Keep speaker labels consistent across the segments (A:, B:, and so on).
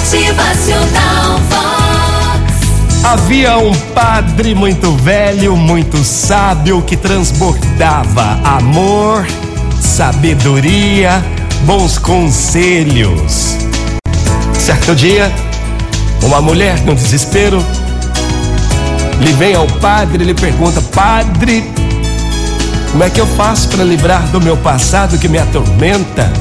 A: Motivacional Vox.
B: Havia um padre muito velho, muito sábio, que transbordava amor, sabedoria, bons conselhos. Certo dia, uma mulher no desespero lhe vem ao padre e lhe pergunta: Padre, como é que eu faço para livrar do meu passado que me atormenta?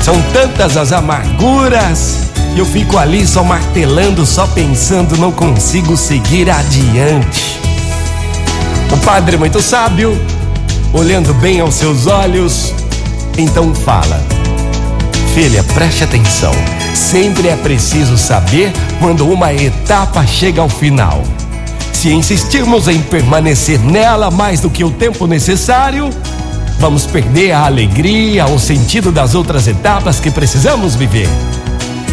B: São tantas as amarguras eu fico ali só martelando, só pensando, não consigo seguir adiante. O padre, muito sábio, olhando bem aos seus olhos, então fala: Filha, preste atenção. Sempre é preciso saber quando uma etapa chega ao final. Se insistirmos em permanecer nela mais do que o tempo necessário, vamos perder a alegria, o sentido das outras etapas que precisamos viver.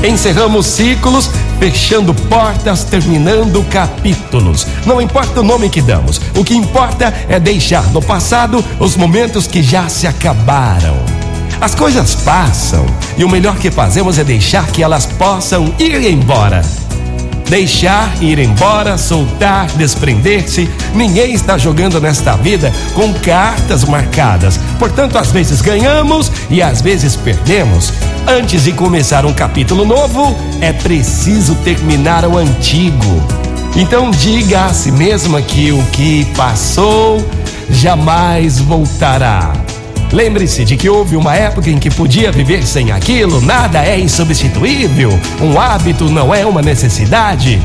B: Encerramos ciclos, fechando portas, terminando capítulos. Não importa o nome que damos, o que importa é deixar no passado os momentos que já se acabaram. As coisas passam e o melhor que fazemos é deixar que elas possam ir embora. Deixar ir embora, soltar, desprender-se. Ninguém está jogando nesta vida com cartas marcadas. Portanto, às vezes ganhamos e às vezes perdemos. Antes de começar um capítulo novo, é preciso terminar o antigo. Então, diga a si mesma que o que passou jamais voltará. Lembre-se de que houve uma época em que podia viver sem aquilo, nada é insubstituível, um hábito não é uma necessidade.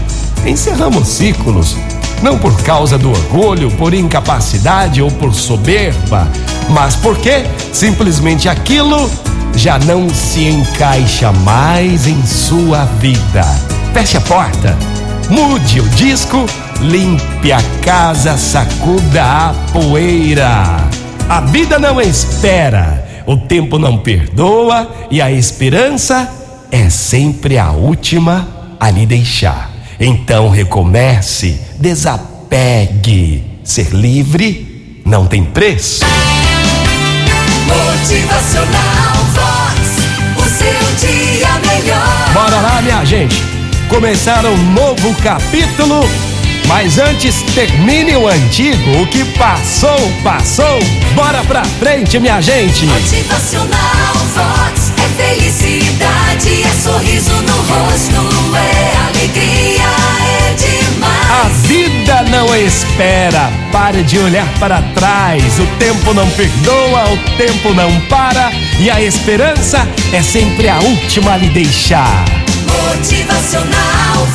B: Encerramos ciclos, não por causa do orgulho, por incapacidade ou por soberba, mas porque simplesmente aquilo já não se encaixa mais em sua vida. Feche a porta, mude o disco, limpe a casa, sacuda a poeira. A vida não espera, o tempo não perdoa e a esperança é sempre a última a lhe deixar. Então recomece, desapegue. Ser livre não tem preço.
A: Motivacional Vox. O seu dia melhor.
B: Bora lá, minha gente. Começar um novo capítulo. Mas antes, termine o antigo. O que passou, passou. Bora pra frente, minha gente.
A: Motivacional Vox. É felicidade, é sorriso no rosto, é alegria, é demais.
B: A vida não espera. Pare de olhar para trás. O tempo não perdoa, o tempo não para. E a esperança é sempre a última a lhe deixar.
A: Motivacional